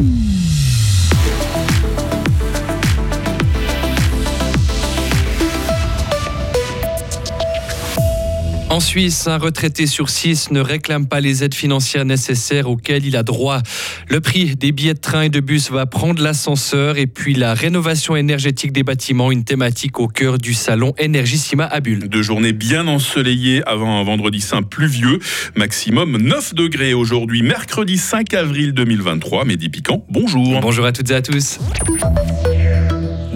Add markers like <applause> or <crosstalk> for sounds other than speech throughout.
Bye. En Suisse, un retraité sur six ne réclame pas les aides financières nécessaires auxquelles il a droit. Le prix des billets de train et de bus va prendre l'ascenseur et puis la rénovation énergétique des bâtiments, une thématique au cœur du salon Energissima à Bulle. Deux journées bien ensoleillées avant un vendredi saint pluvieux, maximum 9 degrés aujourd'hui, mercredi 5 avril 2023. Mehdi Piquant, bonjour. Bonjour à toutes et à tous.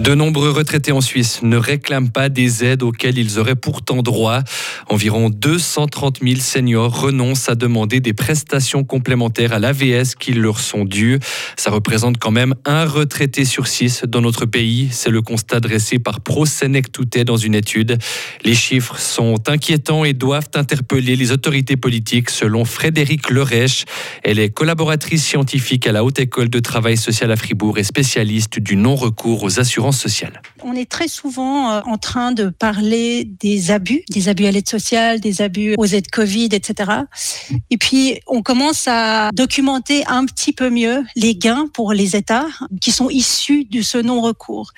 De nombreux retraités en Suisse ne réclament pas des aides auxquelles ils auraient pourtant droit. Environ 230 000 seniors renoncent à demander des prestations complémentaires à l'AVS qui leur sont dues. Ça représente quand même un retraité sur six dans notre pays. C'est le constat dressé par ProSenectouté dans une étude. Les chiffres sont inquiétants et doivent interpeller les autorités politiques, selon Frédéric Lerèche. Elle est collaboratrice scientifique à la Haute École de Travail Social à Fribourg et spécialiste du non-recours aux assurances social on est très souvent euh, en train de parler des abus, des abus à l'aide sociale, des abus aux aides Covid, etc. Et puis, on commence à documenter un petit peu mieux les gains pour les États qui sont issus de ce non-recours.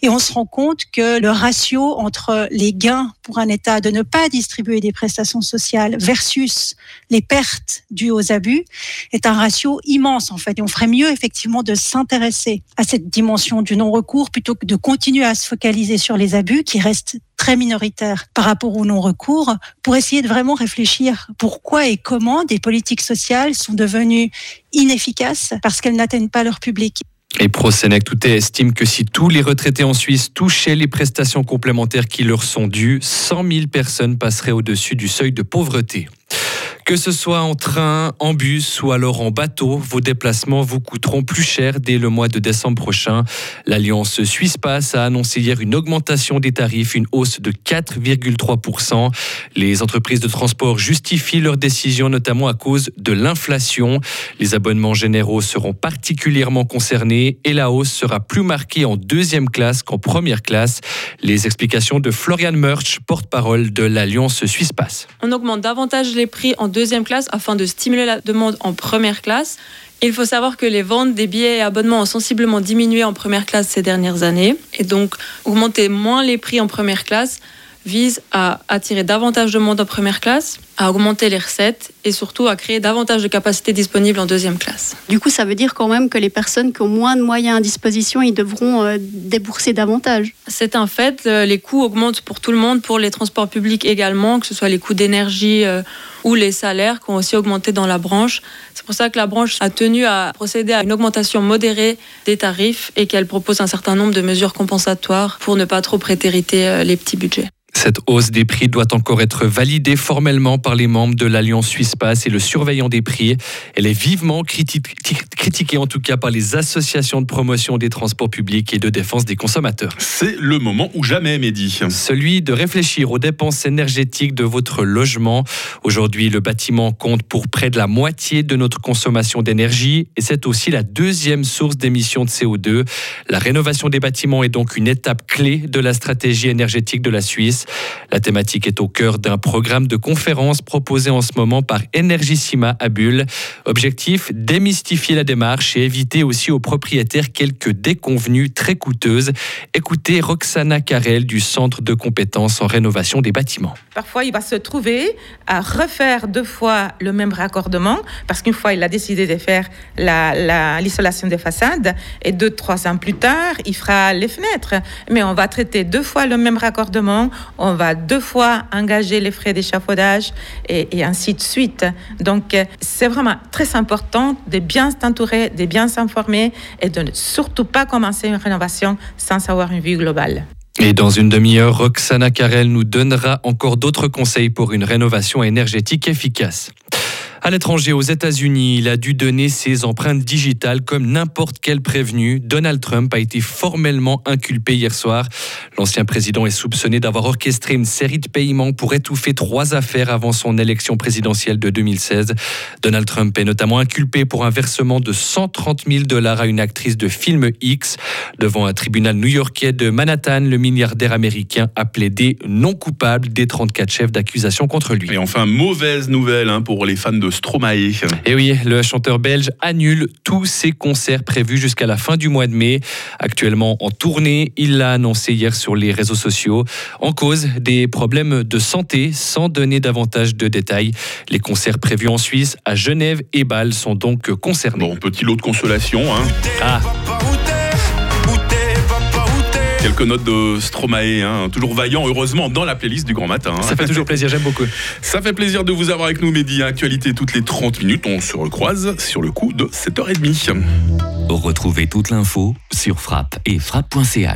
Et on se rend compte que le ratio entre les gains pour un État de ne pas distribuer des prestations sociales versus les pertes dues aux abus est un ratio immense, en fait. Et on ferait mieux, effectivement, de s'intéresser à cette dimension du non-recours plutôt que de continuer à se focaliser sur les abus qui restent très minoritaires par rapport au non-recours pour essayer de vraiment réfléchir pourquoi et comment des politiques sociales sont devenues inefficaces parce qu'elles n'atteignent pas leur public. Et ProSenec Touté estime que si tous les retraités en Suisse touchaient les prestations complémentaires qui leur sont dues, 100 000 personnes passeraient au-dessus du seuil de pauvreté. Que ce soit en train, en bus ou alors en bateau, vos déplacements vous coûteront plus cher dès le mois de décembre prochain. L'Alliance Suisse Pass a annoncé hier une augmentation des tarifs, une hausse de 4,3%. Les entreprises de transport justifient leur décision notamment à cause de l'inflation. Les abonnements généraux seront particulièrement concernés et la hausse sera plus marquée en deuxième classe qu'en première classe. Les explications de Florian Murch, porte-parole de l'Alliance Suisse Pass. On augmente davantage les prix en deuxième classe afin de stimuler la demande en première classe. Il faut savoir que les ventes des billets et abonnements ont sensiblement diminué en première classe ces dernières années. Et donc, augmenter moins les prix en première classe vise à attirer davantage de monde en première classe, à augmenter les recettes et surtout à créer davantage de capacités disponibles en deuxième classe. Du coup, ça veut dire quand même que les personnes qui ont moins de moyens à disposition, ils devront euh, débourser davantage. C'est un fait, les coûts augmentent pour tout le monde, pour les transports publics également, que ce soit les coûts d'énergie euh, ou les salaires qui ont aussi augmenté dans la branche. C'est pour ça que la branche a tenu à procéder à une augmentation modérée des tarifs et qu'elle propose un certain nombre de mesures compensatoires pour ne pas trop prétériter euh, les petits budgets. Cette hausse des prix doit encore être validée formellement par les membres de l'Alliance Suisse Pass et le surveillant des prix. Elle est vivement critiquée en tout cas par les associations de promotion des transports publics et de défense des consommateurs. C'est le moment ou jamais, Mehdi. Celui de réfléchir aux dépenses énergétiques de votre logement. Aujourd'hui, le bâtiment compte pour près de la moitié de notre consommation d'énergie et c'est aussi la deuxième source d'émissions de CO2. La rénovation des bâtiments est donc une étape clé de la stratégie énergétique de la Suisse. La thématique est au cœur d'un programme de conférence proposé en ce moment par Energissima à Bulle. Objectif, démystifier la démarche et éviter aussi aux propriétaires quelques déconvenues très coûteuses. Écoutez Roxana Carrel du Centre de compétences en rénovation des bâtiments. Parfois, il va se trouver à refaire deux fois le même raccordement parce qu'une fois, il a décidé de faire l'isolation des façades et deux, trois ans plus tard, il fera les fenêtres. Mais on va traiter deux fois le même raccordement on va deux fois engager les frais d'échafaudage et, ainsi de suite. Donc, c'est vraiment très important de bien s'entourer, de bien s'informer et de ne surtout pas commencer une rénovation sans avoir une vue globale. Et dans une demi-heure, Roxana Carrel nous donnera encore d'autres conseils pour une rénovation énergétique efficace. À l'étranger, aux États-Unis, il a dû donner ses empreintes digitales comme n'importe quel prévenu. Donald Trump a été formellement inculpé hier soir. L'ancien président est soupçonné d'avoir orchestré une série de paiements pour étouffer trois affaires avant son élection présidentielle de 2016. Donald Trump est notamment inculpé pour un versement de 130 000 dollars à une actrice de film X. Devant un tribunal new-yorkais de Manhattan, le milliardaire américain a plaidé non coupable des 34 chefs d'accusation contre lui. Et enfin, mauvaise nouvelle hein, pour les fans de Stromae. Et oui, le chanteur belge annule tous ses concerts prévus jusqu'à la fin du mois de mai. Actuellement en tournée, il l'a annoncé hier sur les réseaux sociaux. En cause, des problèmes de santé, sans donner davantage de détails. Les concerts prévus en Suisse, à Genève et Bâle sont donc concernés. Bon, petit lot de consolation. Hein. Ah, Quelques notes de Stromae, hein, toujours vaillant, heureusement, dans la playlist du Grand Matin. hein. ça fait toujours plaisir, j'aime beaucoup. <laughs> Ça fait plaisir de vous avoir avec nous, Mehdi. Actualité toutes les 30 minutes. On se recroise sur le coup de 7h30. Retrouvez toute l'info sur frappe et frappe.ch.